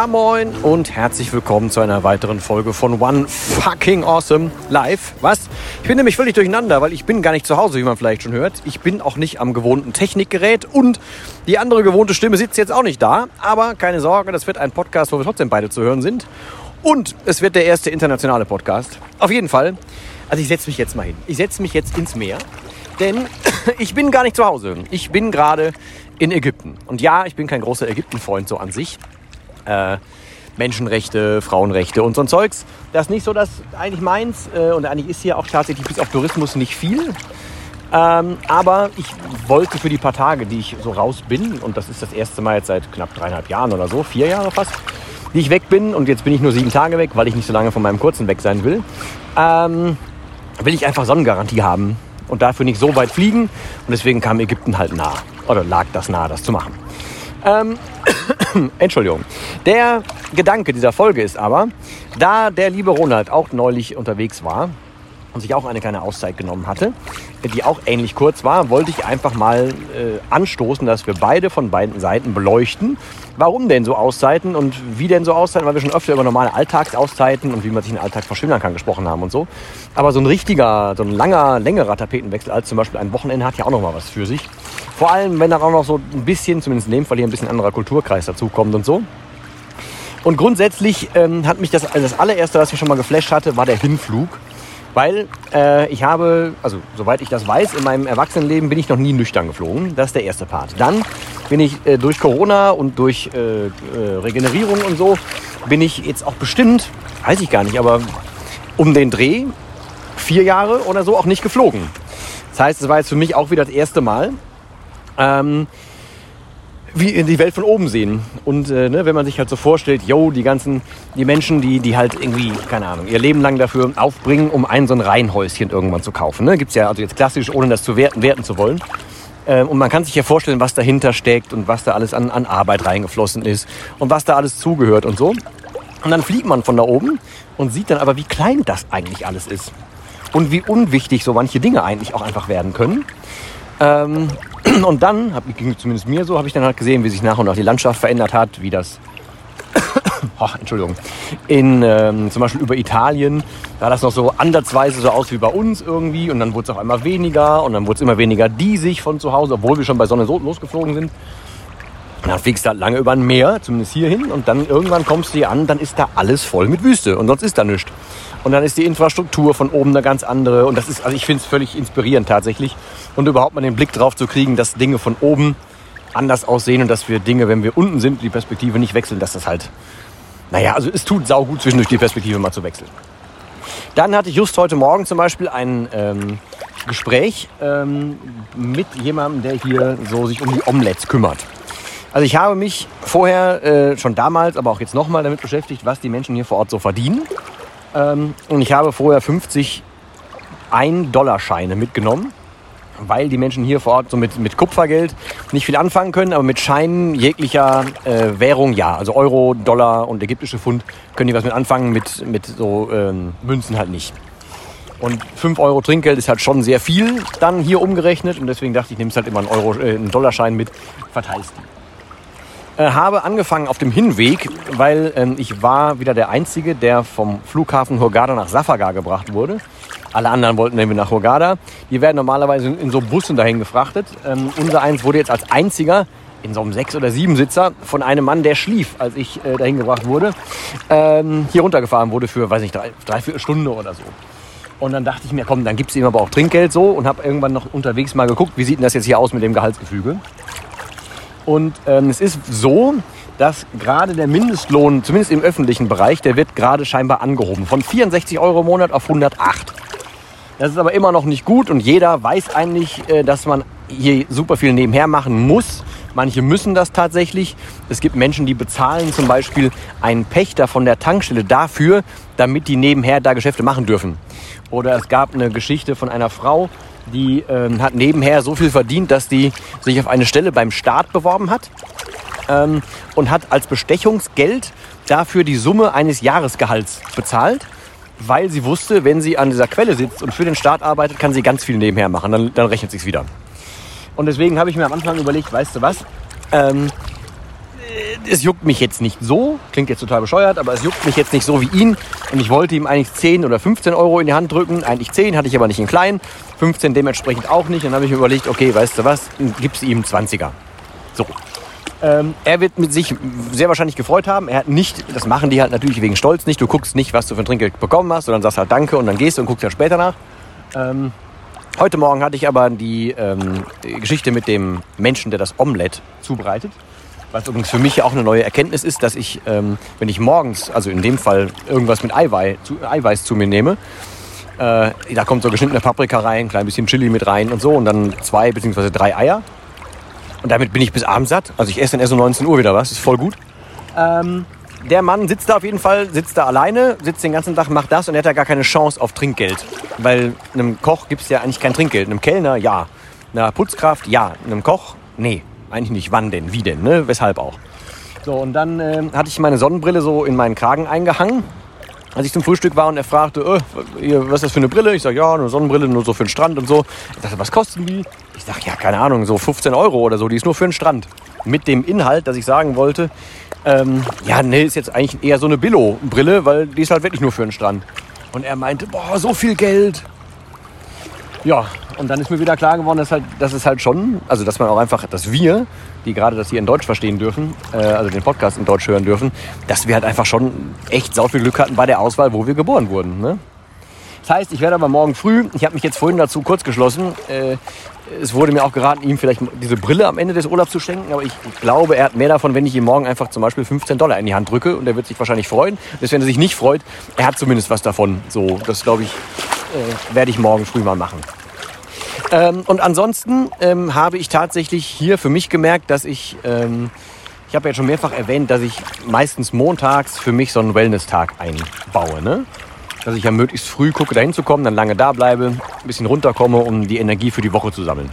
Ja moin und herzlich willkommen zu einer weiteren Folge von One Fucking Awesome Live. Was? Ich bin nämlich völlig durcheinander, weil ich bin gar nicht zu Hause, wie man vielleicht schon hört. Ich bin auch nicht am gewohnten Technikgerät und die andere gewohnte Stimme sitzt jetzt auch nicht da. Aber keine Sorge, das wird ein Podcast, wo wir trotzdem beide zu hören sind. Und es wird der erste internationale Podcast. Auf jeden Fall. Also ich setze mich jetzt mal hin. Ich setze mich jetzt ins Meer. Denn ich bin gar nicht zu Hause. Ich bin gerade in Ägypten. Und ja, ich bin kein großer Ägyptenfreund so an sich. Äh, Menschenrechte, Frauenrechte und so ein Zeugs. Das ist nicht so das eigentlich meins. Äh, und eigentlich ist hier auch tatsächlich bis auf Tourismus nicht viel. Ähm, aber ich wollte für die paar Tage, die ich so raus bin, und das ist das erste Mal jetzt seit knapp dreieinhalb Jahren oder so, vier Jahre fast, die ich weg bin, und jetzt bin ich nur sieben Tage weg, weil ich nicht so lange von meinem kurzen weg sein will, ähm, will ich einfach Sonnengarantie haben und dafür nicht so weit fliegen. Und deswegen kam Ägypten halt nah. Oder lag das nahe, das zu machen. Ähm, Entschuldigung. Der Gedanke dieser Folge ist aber, da der liebe Ronald auch neulich unterwegs war und sich auch eine kleine Auszeit genommen hatte, die auch ähnlich kurz war, wollte ich einfach mal äh, anstoßen, dass wir beide von beiden Seiten beleuchten. Warum denn so Auszeiten und wie denn so Auszeiten? Weil wir schon öfter über normale Alltagsauszeiten und wie man sich den Alltag verschwindern kann gesprochen haben und so. Aber so ein richtiger, so ein langer, längerer Tapetenwechsel als zum Beispiel ein Wochenende hat ja auch noch mal was für sich. Vor allem, wenn dann auch noch so ein bisschen, zumindest in dem Fall hier ein bisschen anderer Kulturkreis dazukommt und so. Und grundsätzlich ähm, hat mich das, also das allererste, was mich schon mal geflasht hatte, war der Hinflug. Weil äh, ich habe, also soweit ich das weiß, in meinem Erwachsenenleben bin ich noch nie nüchtern geflogen. Das ist der erste Part. Dann bin ich äh, durch Corona und durch äh, äh, Regenerierung und so, bin ich jetzt auch bestimmt, weiß ich gar nicht, aber um den Dreh, vier Jahre oder so, auch nicht geflogen. Das heißt, es war jetzt für mich auch wieder das erste Mal. Ähm, wie in die Welt von oben sehen. Und äh, ne, wenn man sich halt so vorstellt, yo, die ganzen, die Menschen, die, die halt irgendwie, keine Ahnung, ihr Leben lang dafür aufbringen, um ein so ein Reihenhäuschen irgendwann zu kaufen. Ne? Gibt ja also jetzt klassisch, ohne das zu werten, werten zu wollen. Ähm, und man kann sich ja vorstellen, was dahinter steckt und was da alles an, an Arbeit reingeflossen ist und was da alles zugehört und so. Und dann fliegt man von da oben und sieht dann aber, wie klein das eigentlich alles ist. Und wie unwichtig so manche Dinge eigentlich auch einfach werden können. Ähm, und dann, hab, ging zumindest mir so, habe ich dann halt gesehen, wie sich nach und nach die Landschaft verändert hat, wie das, oh, Entschuldigung, in ähm, zum Beispiel über Italien sah das noch so ansatzweise so aus wie bei uns irgendwie und dann wurde es auf einmal weniger und dann wurde es immer weniger diesig von zu Hause, obwohl wir schon bei Sonne so losgeflogen sind. Und dann fliegst du halt lange über ein Meer, zumindest hierhin, und dann irgendwann kommst du hier an, dann ist da alles voll mit Wüste und sonst ist da nichts. Und dann ist die Infrastruktur von oben eine ganz andere. Und das ist, also ich finde es völlig inspirierend tatsächlich. Und überhaupt mal den Blick drauf zu kriegen, dass Dinge von oben anders aussehen und dass wir Dinge, wenn wir unten sind, die Perspektive nicht wechseln, dass das halt, naja, also es tut saugut zwischendurch die Perspektive mal zu wechseln. Dann hatte ich just heute Morgen zum Beispiel ein ähm, Gespräch ähm, mit jemandem, der hier so sich um die Omelettes kümmert. Also ich habe mich vorher äh, schon damals, aber auch jetzt nochmal damit beschäftigt, was die Menschen hier vor Ort so verdienen. Ähm, und ich habe vorher 50 1-Dollar-Scheine mitgenommen, weil die Menschen hier vor Ort so mit, mit Kupfergeld nicht viel anfangen können, aber mit Scheinen jeglicher äh, Währung ja. Also Euro, Dollar und ägyptische Pfund können die was mit anfangen, mit, mit so ähm, Münzen halt nicht. Und 5 Euro Trinkgeld ist halt schon sehr viel dann hier umgerechnet und deswegen dachte ich, nehme halt immer einen, Euro, äh, einen Dollarschein mit, verteilst die äh, habe angefangen auf dem Hinweg, weil ähm, ich war wieder der Einzige, der vom Flughafen Hurghada nach Safaga gebracht wurde. Alle anderen wollten nämlich nach Hurghada. Die werden normalerweise in, in so Bussen dahin gefrachtet. Ähm, unser eins wurde jetzt als einziger in so einem Sechs- oder Sieben-Sitzer von einem Mann, der schlief, als ich äh, dahin gebracht wurde, ähm, hier runtergefahren wurde für, weiß nicht, drei, dreiviertel Stunde oder so. Und dann dachte ich mir, komm, dann gibt es ihm aber auch Trinkgeld so und habe irgendwann noch unterwegs mal geguckt, wie sieht denn das jetzt hier aus mit dem Gehaltsgefüge. Und ähm, es ist so, dass gerade der Mindestlohn, zumindest im öffentlichen Bereich, der wird gerade scheinbar angehoben. Von 64 Euro im Monat auf 108. Das ist aber immer noch nicht gut und jeder weiß eigentlich, äh, dass man hier super viel nebenher machen muss. Manche müssen das tatsächlich. Es gibt Menschen, die bezahlen zum Beispiel einen Pächter von der Tankstelle dafür, damit die nebenher da Geschäfte machen dürfen. Oder es gab eine Geschichte von einer Frau, die ähm, hat nebenher so viel verdient, dass die sich auf eine Stelle beim Staat beworben hat ähm, und hat als Bestechungsgeld dafür die Summe eines Jahresgehalts bezahlt, weil sie wusste, wenn sie an dieser Quelle sitzt und für den Staat arbeitet, kann sie ganz viel nebenher machen. Dann, dann rechnet sich's wieder. Und deswegen habe ich mir am Anfang überlegt, weißt du was? Ähm, es juckt mich jetzt nicht so, klingt jetzt total bescheuert, aber es juckt mich jetzt nicht so wie ihn. Und ich wollte ihm eigentlich 10 oder 15 Euro in die Hand drücken. Eigentlich 10, hatte ich aber nicht in klein. 15 dementsprechend auch nicht. Dann habe ich mir überlegt, okay, weißt du was, gibst ihm 20er. So. Ähm, er wird mit sich sehr wahrscheinlich gefreut haben. Er hat nicht, das machen die halt natürlich wegen Stolz nicht. Du guckst nicht, was du für ein Trinkgeld bekommen hast, sondern sagst halt Danke und dann gehst du und guckst ja später nach. Ähm, heute Morgen hatte ich aber die, ähm, Geschichte mit dem Menschen, der das Omelett zubereitet. Was übrigens für mich auch eine neue Erkenntnis ist, dass ich, ähm, wenn ich morgens, also in dem Fall irgendwas mit Eiweiß zu, Eiweiß zu mir nehme, äh, da kommt so geschnittene Paprika rein, ein klein bisschen Chili mit rein und so und dann zwei bzw. drei Eier. Und damit bin ich bis abends satt. Also ich esse dann erst um 19 Uhr wieder was, ist voll gut. Ähm, der Mann sitzt da auf jeden Fall, sitzt da alleine, sitzt den ganzen Tag, macht das und er hat ja gar keine Chance auf Trinkgeld. Weil einem Koch gibt es ja eigentlich kein Trinkgeld. Einem Kellner ja. Einer Putzkraft ja. Einem Koch nee. Eigentlich nicht. Wann denn? Wie denn? Ne? Weshalb auch? So, und dann äh, hatte ich meine Sonnenbrille so in meinen Kragen eingehangen. Als ich zum Frühstück war und er fragte, äh, was ist das für eine Brille? Ich sage, ja, eine Sonnenbrille, nur so für den Strand und so. Ich dachte, was kosten die? Ich sage, ja, keine Ahnung, so 15 Euro oder so, die ist nur für den Strand. Mit dem Inhalt, dass ich sagen wollte, ähm, ja, nee, ist jetzt eigentlich eher so eine Billo-Brille, weil die ist halt wirklich nur für den Strand. Und er meinte, boah, so viel Geld. Ja, und dann ist mir wieder klar geworden, dass, halt, dass es halt schon, also dass man auch einfach, dass wir, die gerade das hier in Deutsch verstehen dürfen, äh, also den Podcast in Deutsch hören dürfen, dass wir halt einfach schon echt sau viel Glück hatten bei der Auswahl, wo wir geboren wurden. Ne? Das heißt, ich werde aber morgen früh, ich habe mich jetzt vorhin dazu kurz geschlossen, äh, es wurde mir auch geraten, ihm vielleicht diese Brille am Ende des Urlaubs zu schenken, aber ich glaube, er hat mehr davon, wenn ich ihm morgen einfach zum Beispiel 15 Dollar in die Hand drücke und er wird sich wahrscheinlich freuen. Selbst wenn er sich nicht freut, er hat zumindest was davon. So, das glaube ich, äh, werde ich morgen früh mal machen. Ähm, und ansonsten ähm, habe ich tatsächlich hier für mich gemerkt, dass ich, ähm, ich habe ja schon mehrfach erwähnt, dass ich meistens montags für mich so einen Wellness-Tag einbaue. Ne? Dass ich ja möglichst früh gucke, dahin zu kommen, dann lange da bleibe, ein bisschen runterkomme, um die Energie für die Woche zu sammeln.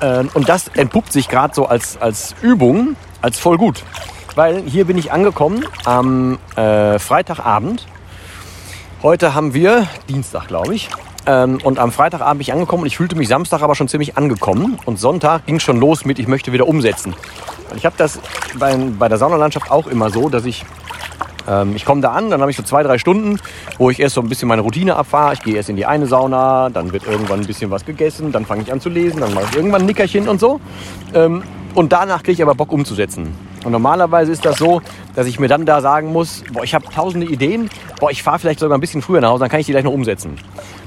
Ähm, und das entpuppt sich gerade so als, als Übung, als voll gut. Weil hier bin ich angekommen am äh, Freitagabend. Heute haben wir Dienstag, glaube ich. Ähm, und am Freitagabend bin ich angekommen und ich fühlte mich Samstag aber schon ziemlich angekommen. Und Sonntag ging schon los mit, ich möchte wieder umsetzen. Und ich habe das bei, bei der Saunalandschaft auch immer so, dass ich, ähm, ich komme da an, dann habe ich so zwei, drei Stunden, wo ich erst so ein bisschen meine Routine abfahre. Ich gehe erst in die eine Sauna, dann wird irgendwann ein bisschen was gegessen, dann fange ich an zu lesen, dann mache ich irgendwann ein Nickerchen und so. Ähm, und danach kriege ich aber Bock umzusetzen. Und normalerweise ist das so, dass ich mir dann da sagen muss, boah, ich habe tausende Ideen, boah, ich fahre vielleicht sogar ein bisschen früher nach Hause, dann kann ich die gleich noch umsetzen.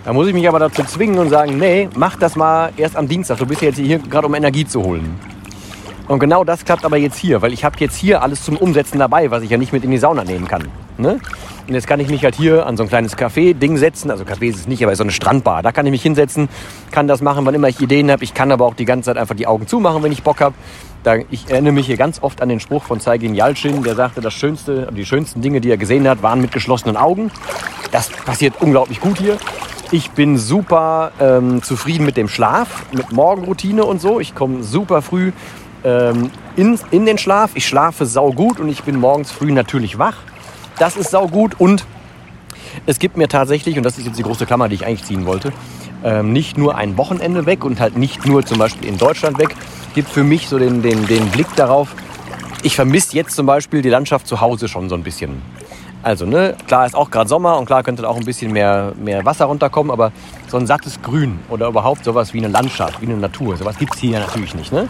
Da muss ich mich aber dazu zwingen und sagen, nee, mach das mal erst am Dienstag. Du bist ja jetzt hier gerade, um Energie zu holen. Und genau das klappt aber jetzt hier, weil ich habe jetzt hier alles zum Umsetzen dabei, was ich ja nicht mit in die Sauna nehmen kann. Ne? Und jetzt kann ich mich halt hier an so ein kleines Café-Ding setzen. Also Café ist es nicht, aber so eine Strandbar. Da kann ich mich hinsetzen, kann das machen, wann immer ich Ideen habe. Ich kann aber auch die ganze Zeit einfach die Augen zumachen, wenn ich Bock habe. ich erinnere mich hier ganz oft an den Spruch von Zeigin Yalcin, der sagte, das Schönste, die schönsten Dinge, die er gesehen hat, waren mit geschlossenen Augen. Das passiert unglaublich gut hier. Ich bin super ähm, zufrieden mit dem Schlaf, mit Morgenroutine und so. Ich komme super früh ähm, in, in den Schlaf. Ich schlafe saugut und ich bin morgens früh natürlich wach. Das ist saugut und es gibt mir tatsächlich, und das ist jetzt die große Klammer, die ich eigentlich ziehen wollte, ähm, nicht nur ein Wochenende weg und halt nicht nur zum Beispiel in Deutschland weg, gibt für mich so den, den, den Blick darauf, ich vermisse jetzt zum Beispiel die Landschaft zu Hause schon so ein bisschen. Also, ne, klar ist auch gerade Sommer und klar könnte da auch ein bisschen mehr, mehr Wasser runterkommen, aber so ein sattes Grün oder überhaupt sowas wie eine Landschaft, wie eine Natur, sowas gibt es hier natürlich nicht. Ne?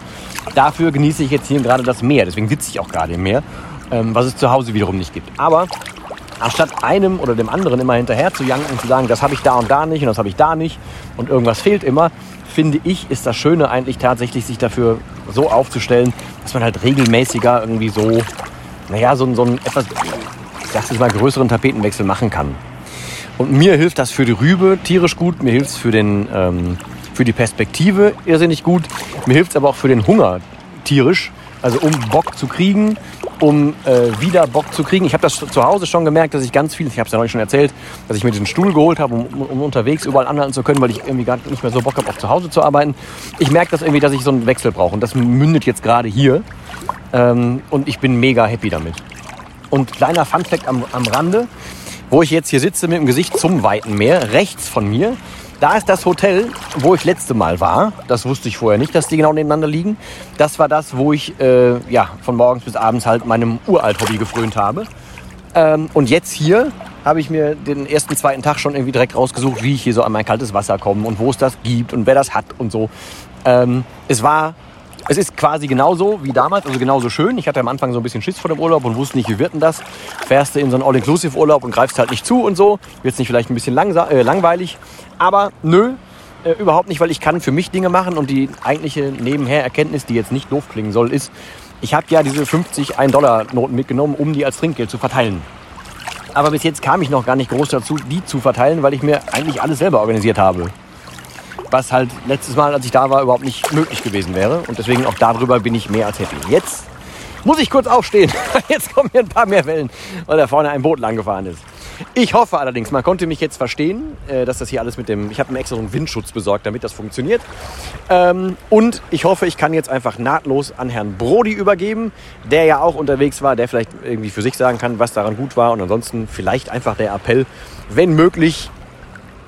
Dafür genieße ich jetzt hier gerade das Meer, deswegen sitze ich auch gerade im Meer, ähm, was es zu Hause wiederum nicht gibt. Aber anstatt einem oder dem anderen immer hinterher zu janken und zu sagen, das habe ich da und da nicht und das habe ich da nicht und irgendwas fehlt immer, finde ich, ist das Schöne eigentlich tatsächlich, sich dafür so aufzustellen, dass man halt regelmäßiger irgendwie so, naja, so, so ein etwas sag ich mal, größeren Tapetenwechsel machen kann. Und mir hilft das für die Rübe tierisch gut, mir hilft es für, ähm, für die Perspektive irrsinnig gut, mir hilft es aber auch für den Hunger tierisch. Also um Bock zu kriegen, um äh, wieder Bock zu kriegen. Ich habe das zu Hause schon gemerkt, dass ich ganz viel, ich habe es ja neulich schon erzählt, dass ich mir diesen Stuhl geholt habe, um, um, unterwegs überall anhalten zu können, weil ich irgendwie gar nicht mehr so Bock habe, auch zu Hause zu arbeiten. Ich merke das irgendwie, dass ich so einen Wechsel brauche und das mündet jetzt gerade hier. Ähm, und ich bin mega happy damit. Und kleiner Funfact am, am Rande, wo ich jetzt hier sitze mit dem Gesicht zum weiten Meer, rechts von mir Da ist das Hotel, wo ich letzte Mal war. Das wusste ich vorher nicht, dass die genau nebeneinander liegen. Das war das, wo ich äh, ja, von morgens bis abends halt meinem Uralt-Hobby gefrönt habe. Ähm, und jetzt hier habe ich mir den ersten, zweiten Tag schon irgendwie direkt rausgesucht, wie ich hier so an mein kaltes Wasser komme und wo es das gibt und wer das hat und so. Ähm, es war es ist quasi genauso wie damals, also genauso schön. Ich hatte am Anfang so ein bisschen Schiss vor dem Urlaub und wusste nicht, wie wird denn das. Fährst du in so einen All-Inclusive-Urlaub und greifst halt nicht zu und so. Wird es nicht vielleicht ein bisschen äh, langweilig. Aber nö, äh, überhaupt nicht, weil ich kann für mich Dinge machen und die eigentliche Nebenher-Erkenntnis, die jetzt nicht doof klingen soll, ist, ich habe ja diese 50 1-Dollar-Noten mitgenommen, um die als Trinkgeld zu verteilen. Aber bis jetzt kam ich noch gar nicht groß dazu, die zu verteilen, weil ich mir eigentlich alles selber organisiert habe was halt letztes Mal, als ich da war, überhaupt nicht möglich gewesen wäre. Und deswegen auch darüber bin ich mehr als happy. Jetzt muss ich kurz aufstehen. Jetzt kommen hier ein paar mehr Wellen, weil da vorne ein Boot lang gefahren ist. Ich hoffe allerdings, man konnte mich jetzt verstehen, äh, dass das hier alles mit dem. Ich habe mir extra so einen Windschutz besorgt, damit das funktioniert. Ähm, und ich hoffe, ich kann jetzt einfach nahtlos an Herrn Brody übergeben, der ja auch unterwegs war, der vielleicht irgendwie für sich sagen kann, was daran gut war. Und ansonsten vielleicht einfach der Appell, wenn möglich,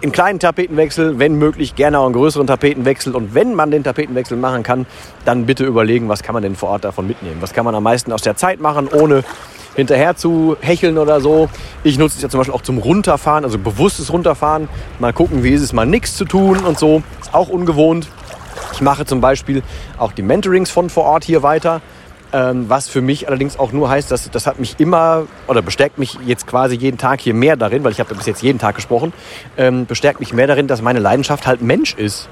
einen kleinen Tapetenwechsel, wenn möglich gerne auch einen größeren Tapetenwechsel. Und wenn man den Tapetenwechsel machen kann, dann bitte überlegen, was kann man denn vor Ort davon mitnehmen. Was kann man am meisten aus der Zeit machen, ohne hinterher zu hecheln oder so. Ich nutze es ja zum Beispiel auch zum Runterfahren, also bewusstes Runterfahren. Mal gucken, wie ist es, mal nichts zu tun und so. Ist auch ungewohnt. Ich mache zum Beispiel auch die Mentorings von vor Ort hier weiter. Ähm, was für mich allerdings auch nur heißt, dass das hat mich immer oder bestärkt mich jetzt quasi jeden Tag hier mehr darin, weil ich habe bis jetzt jeden Tag gesprochen, ähm, bestärkt mich mehr darin, dass meine Leidenschaft halt Mensch ist.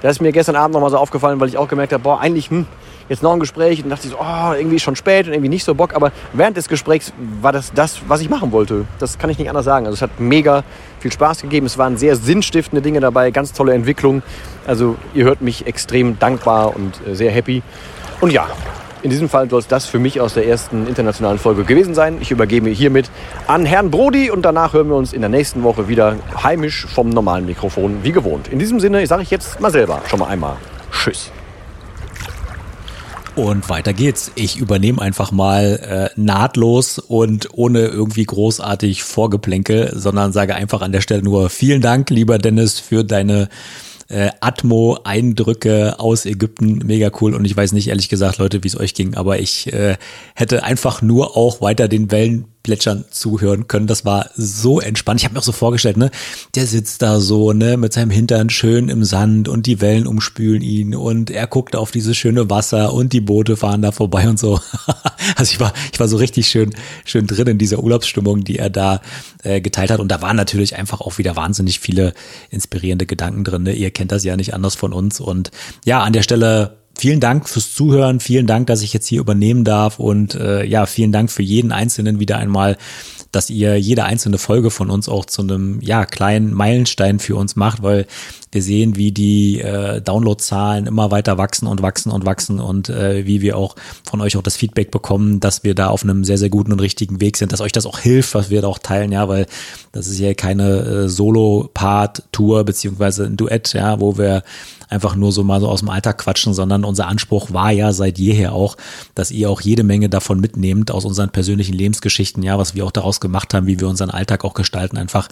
Das ist mir gestern Abend nochmal so aufgefallen, weil ich auch gemerkt habe, boah, eigentlich, hm, jetzt noch ein Gespräch und dachte ich so, oh, irgendwie schon spät und irgendwie nicht so Bock. Aber während des Gesprächs war das das, was ich machen wollte. Das kann ich nicht anders sagen. Also es hat mega viel Spaß gegeben. Es waren sehr sinnstiftende Dinge dabei, ganz tolle Entwicklungen. Also ihr hört mich extrem dankbar und äh, sehr happy. Und ja, in diesem Fall soll es das für mich aus der ersten internationalen Folge gewesen sein. Ich übergebe hiermit an Herrn Brody und danach hören wir uns in der nächsten Woche wieder heimisch vom normalen Mikrofon wie gewohnt. In diesem Sinne sage ich jetzt mal selber schon mal einmal Tschüss. Und weiter geht's. Ich übernehme einfach mal äh, nahtlos und ohne irgendwie großartig Vorgeplänkel, sondern sage einfach an der Stelle nur vielen Dank, lieber Dennis, für deine äh, Atmo-Eindrücke aus Ägypten, mega cool. Und ich weiß nicht, ehrlich gesagt, Leute, wie es euch ging, aber ich äh, hätte einfach nur auch weiter den Wellen Plätschern zuhören können. Das war so entspannt. Ich habe mir auch so vorgestellt, ne, der sitzt da so, ne, mit seinem Hintern schön im Sand und die Wellen umspülen ihn und er guckt auf dieses schöne Wasser und die Boote fahren da vorbei und so. also ich war, ich war so richtig schön, schön drin in dieser Urlaubsstimmung, die er da äh, geteilt hat. Und da waren natürlich einfach auch wieder wahnsinnig viele inspirierende Gedanken drin. Ne? Ihr kennt das ja nicht anders von uns. Und ja, an der Stelle vielen Dank fürs Zuhören, vielen Dank, dass ich jetzt hier übernehmen darf. Und äh, ja, vielen Dank für jeden Einzelnen wieder einmal, dass ihr jede einzelne Folge von uns auch zu einem ja kleinen Meilenstein für uns macht, weil wir sehen, wie die äh, Downloadzahlen immer weiter wachsen und wachsen und wachsen und äh, wie wir auch von euch auch das Feedback bekommen, dass wir da auf einem sehr, sehr guten und richtigen Weg sind, dass euch das auch hilft, was wir da auch teilen, ja, weil das ist ja keine äh, Solo-Part-Tour beziehungsweise ein Duett, ja, wo wir einfach nur so mal so aus dem Alltag quatschen, sondern unser Anspruch war ja seit jeher auch, dass ihr auch jede Menge davon mitnehmt aus unseren persönlichen Lebensgeschichten, ja, was wir auch daraus gemacht haben, wie wir unseren Alltag auch gestalten, einfach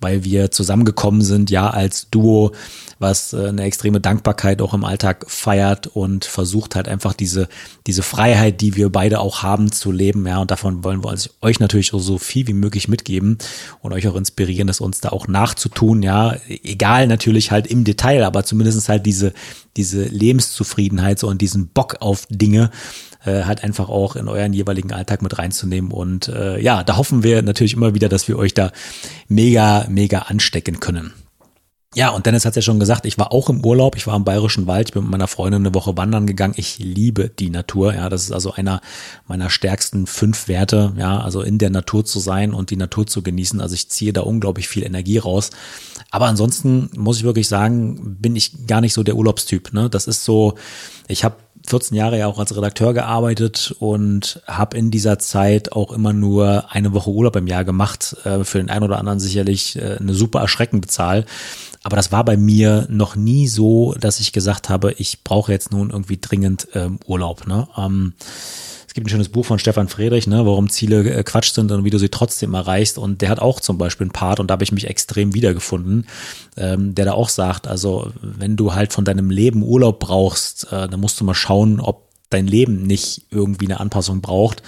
weil wir zusammengekommen sind, ja, als Duo, was äh, eine extreme Dankbarkeit auch im Alltag feiert und versucht halt einfach diese, diese Freiheit, die wir beide auch haben, zu leben. Ja, und davon wollen wir euch natürlich auch so viel wie möglich mitgeben und euch auch inspirieren, das uns da auch nachzutun. Ja, egal natürlich halt im Detail, aber zumindest halt diese, diese Lebenszufriedenheit so und diesen Bock auf Dinge äh, halt einfach auch in euren jeweiligen Alltag mit reinzunehmen. Und äh, ja, da hoffen wir natürlich immer wieder, dass wir euch da mega, mega anstecken können. Ja, und Dennis hat ja schon gesagt, ich war auch im Urlaub, ich war im Bayerischen Wald, ich bin mit meiner Freundin eine Woche wandern gegangen. Ich liebe die Natur, ja, das ist also einer meiner stärksten fünf Werte, ja, also in der Natur zu sein und die Natur zu genießen. Also ich ziehe da unglaublich viel Energie raus. Aber ansonsten muss ich wirklich sagen, bin ich gar nicht so der Urlaubstyp, ne? Das ist so, ich habe 14 Jahre ja auch als Redakteur gearbeitet und habe in dieser Zeit auch immer nur eine Woche Urlaub im Jahr gemacht. Äh, für den einen oder anderen sicherlich äh, eine super erschreckende Zahl. Aber das war bei mir noch nie so, dass ich gesagt habe, ich brauche jetzt nun irgendwie dringend ähm, Urlaub. Ne? Ähm, es gibt ein schönes Buch von Stefan Friedrich, ne, warum Ziele äh, Quatsch sind und wie du sie trotzdem erreichst. Und der hat auch zum Beispiel einen Part, und da habe ich mich extrem wiedergefunden, ähm, der da auch sagt, also wenn du halt von deinem Leben Urlaub brauchst, äh, dann musst du mal schauen, ob dein Leben nicht irgendwie eine Anpassung braucht,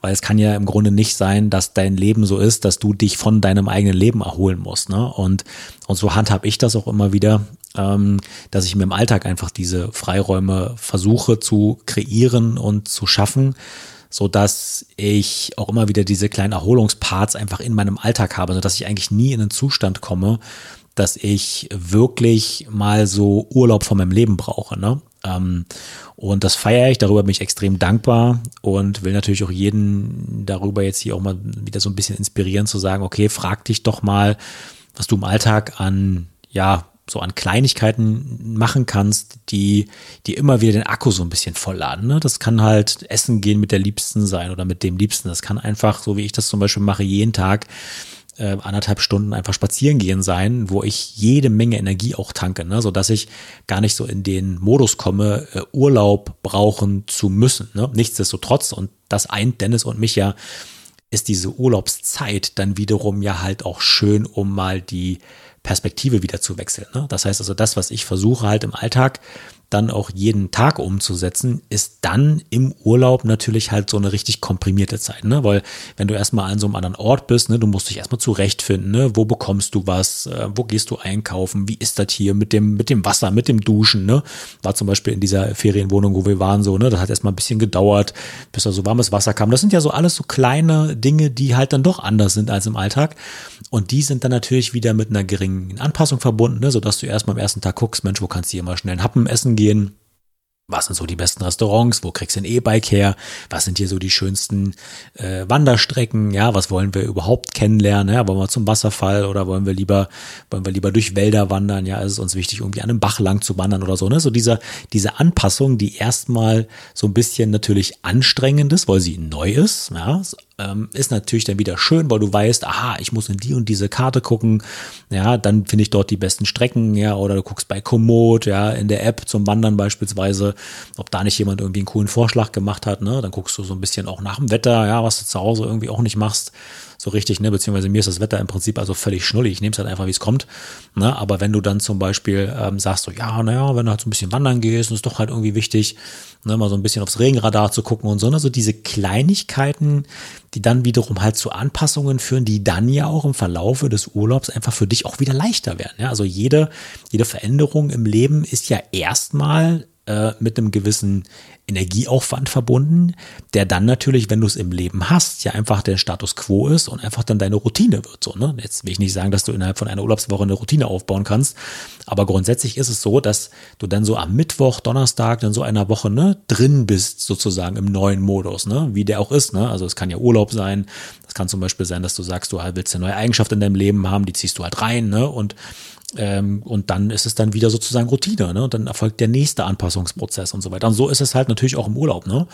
weil es kann ja im Grunde nicht sein, dass dein Leben so ist, dass du dich von deinem eigenen Leben erholen musst. Ne? Und, und so handhab ich das auch immer wieder, ähm, dass ich mir im Alltag einfach diese Freiräume versuche zu kreieren und zu schaffen, so dass ich auch immer wieder diese kleinen Erholungsparts einfach in meinem Alltag habe, so dass ich eigentlich nie in einen Zustand komme, dass ich wirklich mal so Urlaub von meinem Leben brauche. Ne? Ähm, und das feiere ich, darüber bin ich extrem dankbar und will natürlich auch jeden darüber jetzt hier auch mal wieder so ein bisschen inspirieren, zu sagen, okay, frag dich doch mal, was du im Alltag an, ja, so an Kleinigkeiten machen kannst, die, die immer wieder den Akku so ein bisschen vollladen. Ne? Das kann halt Essen gehen mit der Liebsten sein oder mit dem Liebsten. Das kann einfach, so wie ich das zum Beispiel mache, jeden Tag äh, anderthalb Stunden einfach spazieren gehen sein, wo ich jede Menge Energie auch tanke, ne? so dass ich gar nicht so in den Modus komme, äh, Urlaub brauchen zu müssen. Ne? Nichtsdestotrotz, und das eint Dennis und mich ja, ist diese Urlaubszeit dann wiederum ja halt auch schön, um mal die Perspektive wieder zu wechseln. Ne? Das heißt also, das, was ich versuche halt im Alltag dann auch jeden Tag umzusetzen, ist dann im Urlaub natürlich halt so eine richtig komprimierte Zeit, ne? Weil wenn du erstmal an so einem anderen Ort bist, ne, du musst dich erstmal zurechtfinden, ne? Wo bekommst du was? Äh, wo gehst du einkaufen? Wie ist das hier mit dem, mit dem Wasser, mit dem Duschen, ne? War zum Beispiel in dieser Ferienwohnung, wo wir waren, so, ne? Das hat erstmal ein bisschen gedauert, bis da so warmes Wasser kam. Das sind ja so alles so kleine Dinge, die halt dann doch anders sind als im Alltag. Und die sind dann natürlich wieder mit einer geringen Anpassung verbunden, ne? sodass du erstmal am ersten Tag guckst, Mensch, wo kannst du hier mal schnell ein Happen essen gehen? Was sind so die besten Restaurants, wo kriegst du ein E-Bike her, was sind hier so die schönsten äh, Wanderstrecken, ja, was wollen wir überhaupt kennenlernen, ja, wollen wir zum Wasserfall oder wollen wir lieber, wollen wir lieber durch Wälder wandern, ja, ist es uns wichtig, irgendwie an einem Bach lang zu wandern oder so, ne, so dieser, diese Anpassung, die erstmal so ein bisschen natürlich anstrengend ist, weil sie neu ist, ja, ähm, ist natürlich dann wieder schön, weil du weißt, aha, ich muss in die und diese Karte gucken, ja, dann finde ich dort die besten Strecken, ja, oder du guckst bei Komoot, ja, in der App zum Wandern beispielsweise, ob da nicht jemand irgendwie einen coolen Vorschlag gemacht hat, ne, dann guckst du so ein bisschen auch nach dem Wetter, ja, was du zu Hause irgendwie auch nicht machst, so richtig, ne, beziehungsweise mir ist das Wetter im Prinzip also völlig schnullig, ich nehme es halt einfach, wie es kommt, ne, aber wenn du dann zum Beispiel ähm, sagst so, ja, naja, wenn du halt so ein bisschen wandern gehst, ist doch halt irgendwie wichtig, ne, mal so ein bisschen aufs Regenradar zu gucken und so, ne, so diese Kleinigkeiten, die dann wiederum halt zu Anpassungen führen, die dann ja auch im Verlaufe des Urlaubs einfach für dich auch wieder leichter werden. Ja? Also jede, jede Veränderung im Leben ist ja erstmal äh, mit einem gewissen Energieaufwand verbunden, der dann natürlich, wenn du es im Leben hast, ja einfach der Status quo ist und einfach dann deine Routine wird. So, ne? Jetzt will ich nicht sagen, dass du innerhalb von einer Urlaubswoche eine Routine aufbauen kannst, aber grundsätzlich ist es so, dass du dann so am Mittwoch, Donnerstag, dann so einer Woche ne, drin bist, sozusagen im neuen Modus, ne? wie der auch ist. Ne? Also es kann ja Urlaub sein, es kann zum Beispiel sein, dass du sagst, du willst eine neue Eigenschaft in deinem Leben haben, die ziehst du halt rein ne? und ähm, und dann ist es dann wieder sozusagen Routine, ne? Und dann erfolgt der nächste Anpassungsprozess und so weiter. Und so ist es halt natürlich auch im Urlaub, ne?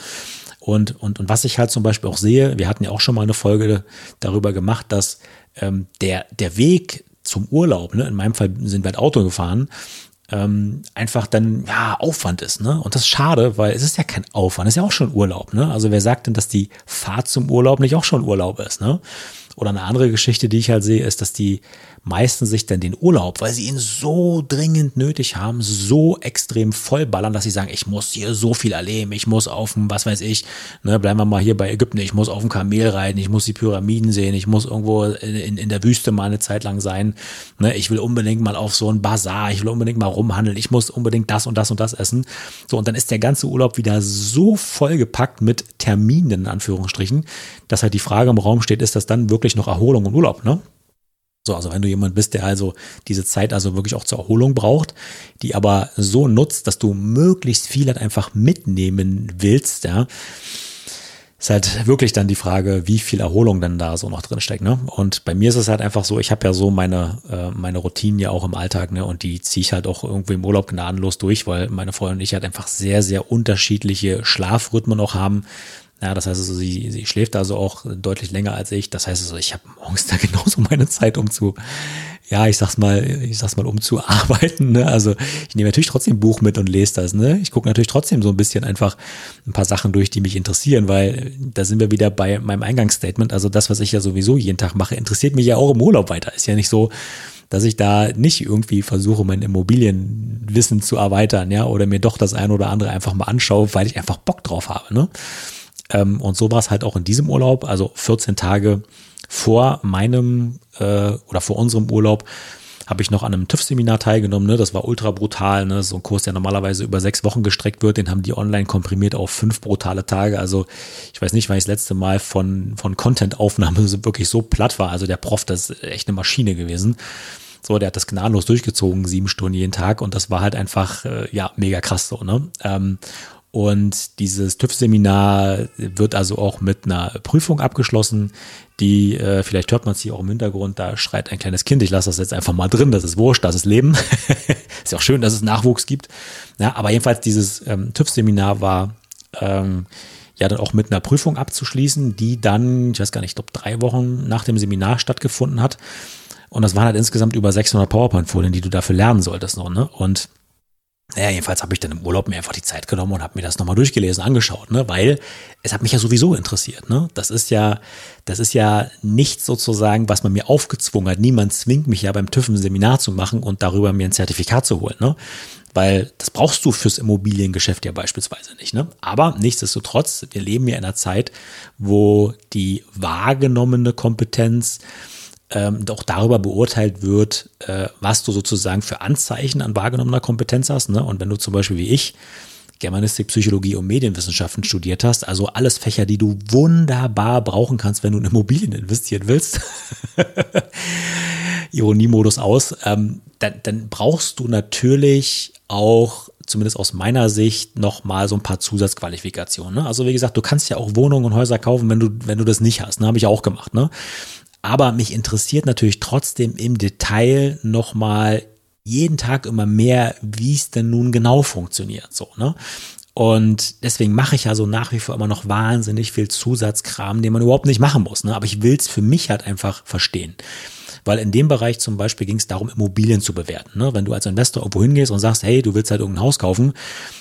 Und, und, und was ich halt zum Beispiel auch sehe, wir hatten ja auch schon mal eine Folge darüber gemacht, dass ähm, der, der Weg zum Urlaub, ne, in meinem Fall sind wir halt Auto gefahren, ähm, einfach dann ja Aufwand ist, ne? Und das ist schade, weil es ist ja kein Aufwand, es ist ja auch schon Urlaub, ne? Also wer sagt denn, dass die Fahrt zum Urlaub nicht auch schon Urlaub ist, ne? Oder eine andere Geschichte, die ich halt sehe, ist, dass die meisten sich dann den Urlaub, weil sie ihn so dringend nötig haben, so extrem vollballern, dass sie sagen, ich muss hier so viel erleben, ich muss auf dem, was weiß ich, ne, bleiben wir mal hier bei Ägypten, ich muss auf dem Kamel reiten, ich muss die Pyramiden sehen, ich muss irgendwo in, in, in der Wüste mal eine Zeit lang sein, ne, ich will unbedingt mal auf so ein Bazar, ich will unbedingt mal rumhandeln, ich muss unbedingt das und das und das essen. So, und dann ist der ganze Urlaub wieder so vollgepackt mit Terminen, in Anführungsstrichen, dass halt die Frage im Raum steht, ist das dann wirklich noch Erholung und Urlaub, ne? So, also wenn du jemand bist, der also diese Zeit also wirklich auch zur Erholung braucht, die aber so nutzt, dass du möglichst viel halt einfach mitnehmen willst, ja, ist halt wirklich dann die Frage, wie viel Erholung denn da so noch drin steckt. Ne? Und bei mir ist es halt einfach so, ich habe ja so meine, äh, meine Routinen ja auch im Alltag, ne? Und die ziehe ich halt auch irgendwie im Urlaub gnadenlos durch, weil meine Freundin und ich halt einfach sehr, sehr unterschiedliche Schlafrhythmen auch haben. Ja, das heißt also, sie, sie schläft also auch deutlich länger als ich. Das heißt also, ich habe morgens da genauso meine Zeit, um zu, ja, ich sag's mal, ich sag's mal, um zu arbeiten. Ne? Also ich nehme natürlich trotzdem ein Buch mit und lese das. Ne? Ich gucke natürlich trotzdem so ein bisschen einfach ein paar Sachen durch, die mich interessieren, weil da sind wir wieder bei meinem Eingangsstatement. Also das, was ich ja sowieso jeden Tag mache, interessiert mich ja auch im Urlaub weiter. Ist ja nicht so, dass ich da nicht irgendwie versuche, mein Immobilienwissen zu erweitern, ja, oder mir doch das eine oder andere einfach mal anschaue, weil ich einfach Bock drauf habe. Ne? Ähm, und so war es halt auch in diesem Urlaub, also 14 Tage vor meinem äh, oder vor unserem Urlaub habe ich noch an einem TÜV-Seminar teilgenommen. Ne? Das war ultra brutal. Ne? So ein Kurs, der normalerweise über sechs Wochen gestreckt wird, den haben die online komprimiert auf fünf brutale Tage. Also ich weiß nicht, weil ich das letzte Mal von, von Content-Aufnahme wirklich so platt war. Also der Prof, das ist echt eine Maschine gewesen. So, der hat das gnadenlos durchgezogen, sieben Stunden jeden Tag und das war halt einfach, äh, ja, mega krass so, ne? Ähm, und dieses TÜV-Seminar wird also auch mit einer Prüfung abgeschlossen, die, äh, vielleicht hört man es hier auch im Hintergrund, da schreit ein kleines Kind, ich lasse das jetzt einfach mal drin, das ist wurscht, das ist Leben. ist ja auch schön, dass es Nachwuchs gibt. Ja, aber jedenfalls dieses ähm, TÜV-Seminar war ähm, ja dann auch mit einer Prüfung abzuschließen, die dann, ich weiß gar nicht, ich glaube drei Wochen nach dem Seminar stattgefunden hat. Und das waren halt insgesamt über 600 PowerPoint-Folien, die du dafür lernen solltest noch, ne? Und naja, jedenfalls habe ich dann im Urlaub mir einfach die Zeit genommen und habe mir das nochmal durchgelesen, angeschaut, ne? weil es hat mich ja sowieso interessiert. Ne? Das ist ja, das ist ja nichts sozusagen, was man mir aufgezwungen hat. Niemand zwingt mich ja beim TÜV ein Seminar zu machen und darüber mir ein Zertifikat zu holen. Ne? Weil das brauchst du fürs Immobiliengeschäft ja beispielsweise nicht. Ne? Aber nichtsdestotrotz, wir leben ja in einer Zeit, wo die wahrgenommene Kompetenz ähm, auch darüber beurteilt wird, äh, was du sozusagen für Anzeichen an wahrgenommener Kompetenz hast. Ne? Und wenn du zum Beispiel wie ich Germanistik, Psychologie und Medienwissenschaften studiert hast, also alles Fächer, die du wunderbar brauchen kannst, wenn du in Immobilien investieren willst. Ironiemodus aus, ähm, dann, dann brauchst du natürlich auch zumindest aus meiner Sicht noch mal so ein paar Zusatzqualifikationen. Ne? Also wie gesagt, du kannst ja auch Wohnungen und Häuser kaufen, wenn du wenn du das nicht hast. Ne? Habe ich auch gemacht. Ne? Aber mich interessiert natürlich trotzdem im Detail nochmal jeden Tag immer mehr, wie es denn nun genau funktioniert. So, ne? Und deswegen mache ich ja so nach wie vor immer noch wahnsinnig viel Zusatzkram, den man überhaupt nicht machen muss. Ne? Aber ich will es für mich halt einfach verstehen. Weil in dem Bereich zum Beispiel ging es darum, Immobilien zu bewerten. Ne? Wenn du als Investor irgendwo hingehst und sagst, hey, du willst halt irgendein Haus kaufen,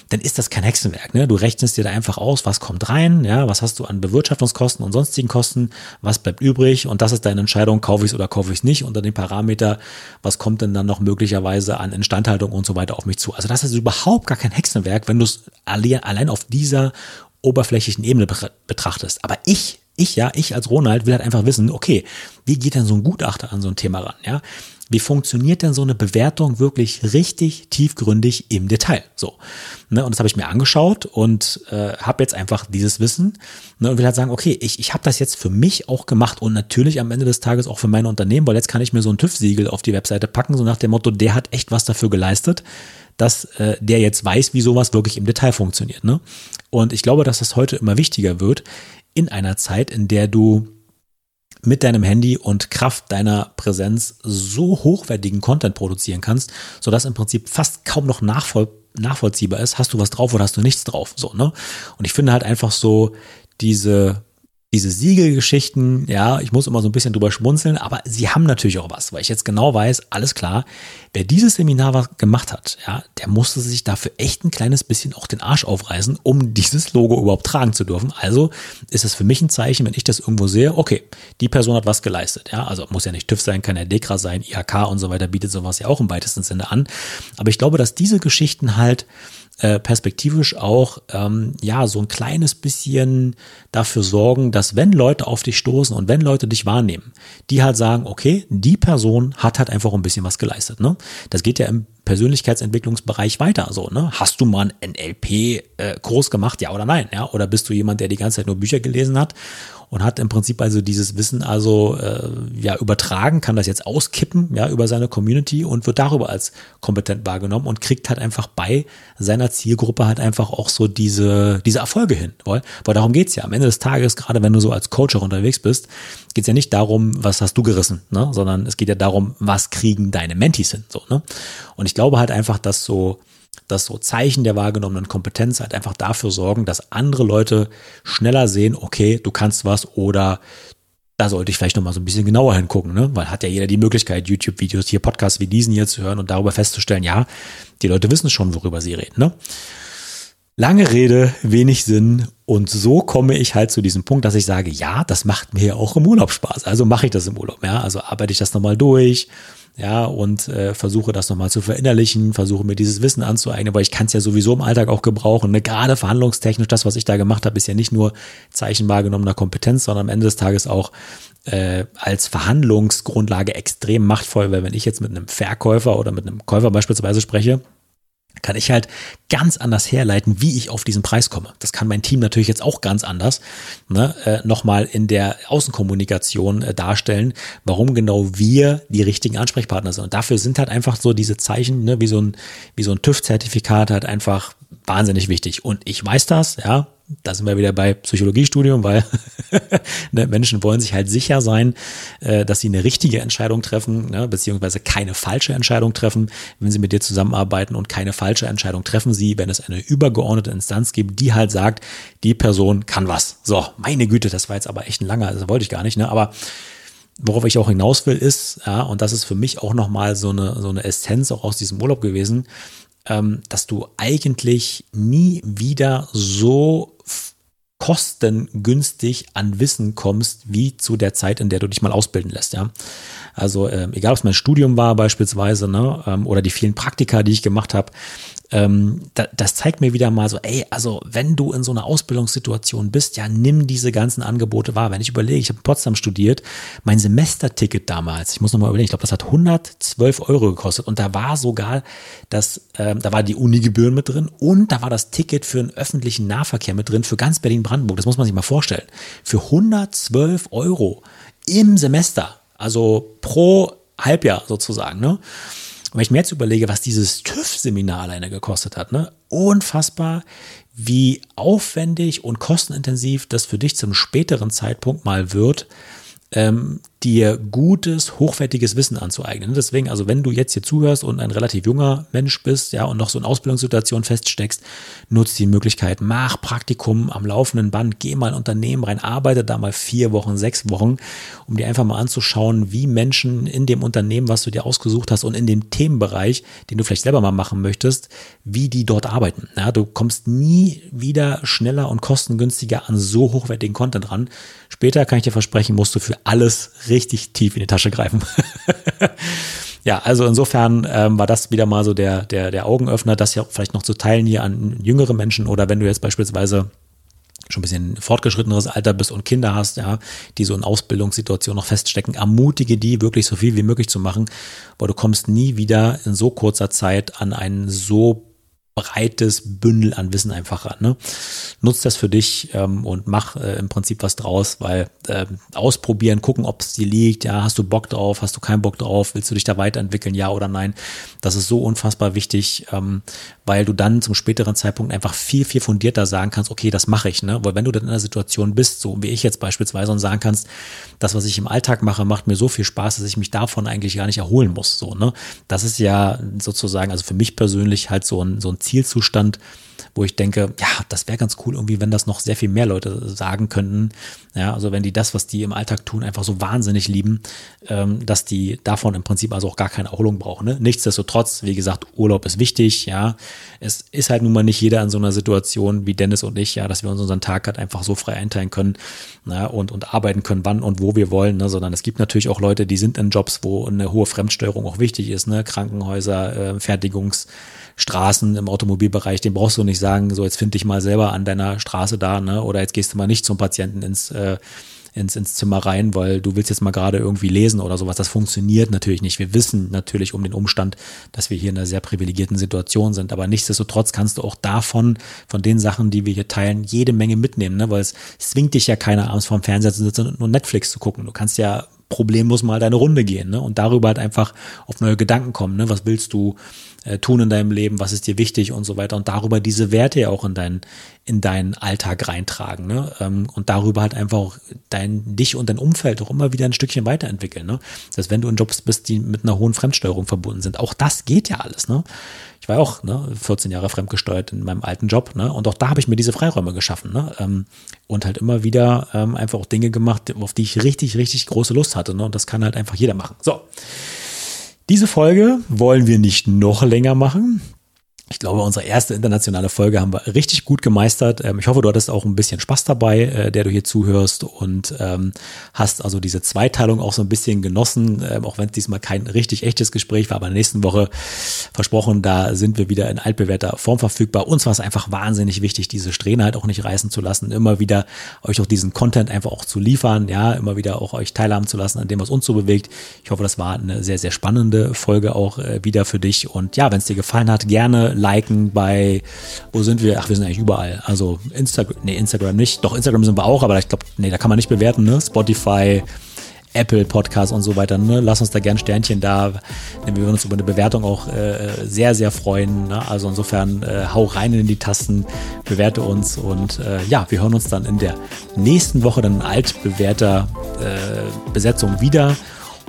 dann ist das kein Hexenwerk. Ne? Du rechnest dir da einfach aus, was kommt rein, ja, was hast du an Bewirtschaftungskosten und sonstigen Kosten, was bleibt übrig und das ist deine Entscheidung, kaufe ich es oder kaufe ich es nicht unter dem Parameter, was kommt denn dann noch möglicherweise an Instandhaltung und so weiter auf mich zu. Also das ist überhaupt gar kein Hexenwerk, wenn du es allein auf dieser oberflächlichen Ebene betrachtest. Aber ich ich ja, ich als Ronald will halt einfach wissen, okay, wie geht denn so ein Gutachter an so ein Thema ran, ja? Wie funktioniert denn so eine Bewertung wirklich richtig tiefgründig im Detail? So, ne, und das habe ich mir angeschaut und äh, habe jetzt einfach dieses Wissen ne, und will halt sagen, okay, ich, ich habe das jetzt für mich auch gemacht und natürlich am Ende des Tages auch für mein Unternehmen, weil jetzt kann ich mir so ein TÜV-Siegel auf die Webseite packen, so nach dem Motto, der hat echt was dafür geleistet, dass äh, der jetzt weiß, wie sowas wirklich im Detail funktioniert. Ne? Und ich glaube, dass das heute immer wichtiger wird, in einer Zeit, in der du mit deinem Handy und Kraft deiner Präsenz so hochwertigen Content produzieren kannst, sodass im Prinzip fast kaum noch nachvoll nachvollziehbar ist, hast du was drauf oder hast du nichts drauf, so, ne? Und ich finde halt einfach so diese diese Siegelgeschichten, ja, ich muss immer so ein bisschen drüber schmunzeln, aber sie haben natürlich auch was, weil ich jetzt genau weiß, alles klar, wer dieses Seminar was gemacht hat, ja, der musste sich dafür echt ein kleines bisschen auch den Arsch aufreißen, um dieses Logo überhaupt tragen zu dürfen. Also ist es für mich ein Zeichen, wenn ich das irgendwo sehe, okay, die Person hat was geleistet, ja, also muss ja nicht TÜV sein, kann ja DEKRA sein, IHK und so weiter, bietet sowas ja auch im weitesten Sinne an. Aber ich glaube, dass diese Geschichten halt äh, perspektivisch auch ähm, ja so ein kleines bisschen dafür sorgen, dass wenn Leute auf dich stoßen und wenn Leute dich wahrnehmen, die halt sagen, okay, die Person hat halt einfach ein bisschen was geleistet. Ne? Das geht ja im Persönlichkeitsentwicklungsbereich weiter. So, ne? Hast du mal einen NLP-Kurs äh, gemacht, ja oder nein? Ja? Oder bist du jemand, der die ganze Zeit nur Bücher gelesen hat und hat im Prinzip also dieses Wissen also äh, ja übertragen, kann das jetzt auskippen, ja, über seine Community und wird darüber als kompetent wahrgenommen und kriegt halt einfach bei seiner Zielgruppe halt einfach auch so diese, diese Erfolge hin. Weil, weil darum geht's ja. Am Ende des Tages, gerade wenn du so als Coach auch unterwegs bist, geht's ja nicht darum, was hast du gerissen, ne? sondern es geht ja darum, was kriegen deine Mentis hin. So, ne? Und ich glaube halt einfach, dass so dass so Zeichen der wahrgenommenen Kompetenz halt einfach dafür sorgen, dass andere Leute schneller sehen, okay, du kannst was oder da sollte ich vielleicht noch mal so ein bisschen genauer hingucken, ne? weil hat ja jeder die Möglichkeit, YouTube-Videos, hier Podcasts wie diesen hier zu hören und darüber festzustellen, ja, die Leute wissen schon, worüber sie reden. Ne? Lange Rede, wenig Sinn und so komme ich halt zu diesem Punkt, dass ich sage, ja, das macht mir auch im Urlaub Spaß. Also mache ich das im Urlaub, ja, also arbeite ich das nochmal durch, ja, und äh, versuche das nochmal zu verinnerlichen, versuche mir dieses Wissen anzueignen, weil ich kann es ja sowieso im Alltag auch gebrauchen. Ne? Gerade verhandlungstechnisch, das, was ich da gemacht habe, ist ja nicht nur Zeichen wahrgenommener Kompetenz, sondern am Ende des Tages auch äh, als Verhandlungsgrundlage extrem machtvoll, weil wenn ich jetzt mit einem Verkäufer oder mit einem Käufer beispielsweise spreche, kann ich halt ganz anders herleiten, wie ich auf diesen Preis komme. Das kann mein Team natürlich jetzt auch ganz anders ne, äh, nochmal in der Außenkommunikation äh, darstellen, warum genau wir die richtigen Ansprechpartner sind. Und dafür sind halt einfach so diese Zeichen, ne, wie so ein, wie so ein TÜV-Zertifikat halt einfach wahnsinnig wichtig. Und ich weiß das, ja, da sind wir wieder bei Psychologiestudium, weil ne, Menschen wollen sich halt sicher sein, äh, dass sie eine richtige Entscheidung treffen, ne, beziehungsweise keine falsche Entscheidung treffen, wenn sie mit dir zusammenarbeiten und keine falsche Entscheidung treffen sie, wenn es eine übergeordnete Instanz gibt, die halt sagt, die Person kann was. So, meine Güte, das war jetzt aber echt ein langer, das wollte ich gar nicht, ne, aber worauf ich auch hinaus will, ist, ja, und das ist für mich auch nochmal so eine, so eine Essenz auch aus diesem Urlaub gewesen, dass du eigentlich nie wieder so kostengünstig an Wissen kommst, wie zu der Zeit, in der du dich mal ausbilden lässt, ja. Also ähm, egal, ob es mein Studium war beispielsweise, ne, ähm, oder die vielen Praktika, die ich gemacht habe, ähm, da, das zeigt mir wieder mal so, ey, also wenn du in so einer Ausbildungssituation bist, ja, nimm diese ganzen Angebote wahr. Wenn ich überlege, ich habe in Potsdam studiert, mein Semesterticket damals, ich muss nochmal überlegen, ich glaube, das hat 112 Euro gekostet und da war sogar das, ähm, da war die Unigebühren mit drin und da war das Ticket für einen öffentlichen Nahverkehr mit drin für ganz Berlin-Brandenburg. Das muss man sich mal vorstellen. Für 112 Euro im Semester, also pro Halbjahr sozusagen, ne? Und wenn ich mir jetzt überlege, was dieses TÜV-Seminar alleine gekostet hat, ne? Unfassbar, wie aufwendig und kostenintensiv das für dich zum späteren Zeitpunkt mal wird, ähm, dir gutes, hochwertiges Wissen anzueignen. Deswegen, also wenn du jetzt hier zuhörst und ein relativ junger Mensch bist, ja, und noch so in Ausbildungssituationen feststeckst, nutz die Möglichkeit, mach Praktikum am laufenden Band, geh mal in Unternehmen rein, arbeite da mal vier Wochen, sechs Wochen, um dir einfach mal anzuschauen, wie Menschen in dem Unternehmen, was du dir ausgesucht hast und in dem Themenbereich, den du vielleicht selber mal machen möchtest, wie die dort arbeiten. Ja, du kommst nie wieder schneller und kostengünstiger an so hochwertigen Content ran. Später kann ich dir versprechen, musst du für alles richtig tief in die Tasche greifen. ja, also insofern ähm, war das wieder mal so der, der, der Augenöffner, das ja vielleicht noch zu teilen hier an jüngere Menschen oder wenn du jetzt beispielsweise schon ein bisschen fortgeschritteneres Alter bist und Kinder hast, ja, die so in Ausbildungssituationen noch feststecken, ermutige die wirklich so viel wie möglich zu machen, weil du kommst nie wieder in so kurzer Zeit an einen so breites Bündel an Wissen einfach ran. Ne? Nutz das für dich ähm, und mach äh, im Prinzip was draus, weil äh, ausprobieren, gucken, ob es dir liegt, ja, hast du Bock drauf, hast du keinen Bock drauf, willst du dich da weiterentwickeln, ja oder nein. Das ist so unfassbar wichtig, ähm, weil du dann zum späteren Zeitpunkt einfach viel, viel fundierter sagen kannst, okay, das mache ich, ne? Weil wenn du dann in einer Situation bist, so wie ich jetzt beispielsweise, und sagen kannst, das, was ich im Alltag mache, macht mir so viel Spaß, dass ich mich davon eigentlich gar nicht erholen muss. So, ne? Das ist ja sozusagen, also für mich persönlich halt so ein, so ein Zielzustand, wo ich denke, ja, das wäre ganz cool irgendwie, wenn das noch sehr viel mehr Leute sagen könnten. Ja, also wenn die das, was die im Alltag tun, einfach so wahnsinnig lieben, ähm, dass die davon im Prinzip also auch gar keine Erholung brauchen. Ne? Nichtsdestotrotz, wie gesagt, Urlaub ist wichtig, ja. Es ist halt nun mal nicht jeder in so einer Situation wie Dennis und ich, ja, dass wir uns unseren Tag halt einfach so frei einteilen können na, und, und arbeiten können, wann und wo wir wollen, ne? sondern es gibt natürlich auch Leute, die sind in Jobs, wo eine hohe Fremdsteuerung auch wichtig ist, ne? Krankenhäuser, äh, Fertigungs- Straßen im Automobilbereich, den brauchst du nicht sagen, so jetzt find dich mal selber an deiner Straße da, ne? Oder jetzt gehst du mal nicht zum Patienten ins äh, ins, ins Zimmer rein, weil du willst jetzt mal gerade irgendwie lesen oder sowas. Das funktioniert natürlich nicht. Wir wissen natürlich um den Umstand, dass wir hier in einer sehr privilegierten Situation sind. Aber nichtsdestotrotz kannst du auch davon, von den Sachen, die wir hier teilen, jede Menge mitnehmen, ne? weil es zwingt dich ja keiner abends vorm Fernseher zu sitzen und nur Netflix zu gucken. Du kannst ja problemlos mal deine Runde gehen ne? und darüber halt einfach auf neue Gedanken kommen. Ne? Was willst du äh, tun in deinem Leben? Was ist dir wichtig und so weiter? Und darüber diese Werte ja auch in deinen in deinen Alltag reintragen ne? Ähm, und darüber halt einfach auch dein dich und dein Umfeld auch immer wieder ein Stückchen weiterentwickeln. Ne? Das heißt, wenn du in Jobs bist, die mit einer hohen Fremdsteuerung verbunden sind, auch das geht ja alles. Ne? Ich war auch ne, 14 Jahre fremdgesteuert in meinem alten Job. Ne? Und auch da habe ich mir diese Freiräume geschaffen. Ne? Ähm, und halt immer wieder ähm, einfach auch Dinge gemacht, auf die ich richtig, richtig große Lust hatte. Ne? Und das kann halt einfach jeder machen. So. Diese Folge wollen wir nicht noch länger machen. Ich glaube, unsere erste internationale Folge haben wir richtig gut gemeistert. Ähm, ich hoffe, du hattest auch ein bisschen Spaß dabei, äh, der du hier zuhörst und ähm, hast also diese Zweiteilung auch so ein bisschen genossen, ähm, auch wenn es diesmal kein richtig echtes Gespräch war. Aber in der nächsten Woche versprochen, da sind wir wieder in altbewährter Form verfügbar. Uns war es einfach wahnsinnig wichtig, diese Strähne halt auch nicht reißen zu lassen, immer wieder euch auch diesen Content einfach auch zu liefern, ja, immer wieder auch euch teilhaben zu lassen an dem, was uns so bewegt. Ich hoffe, das war eine sehr, sehr spannende Folge auch äh, wieder für dich. Und ja, wenn es dir gefallen hat, gerne liken bei, wo sind wir? Ach, wir sind eigentlich überall. Also Instagram, nee, Instagram nicht. Doch, Instagram sind wir auch, aber ich glaube, nee, da kann man nicht bewerten, ne? Spotify, Apple Podcast und so weiter. Ne? Lass uns da gern Sternchen da. Wir würden uns über eine Bewertung auch äh, sehr, sehr freuen. Ne? Also insofern äh, hau rein in die Tasten, bewerte uns und äh, ja, wir hören uns dann in der nächsten Woche dann in altbewährter äh, Besetzung wieder.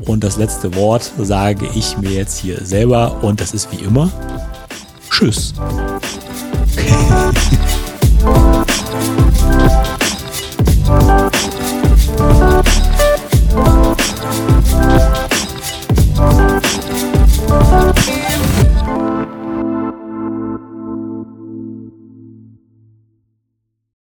Und das letzte Wort sage ich mir jetzt hier selber und das ist wie immer Tschüss.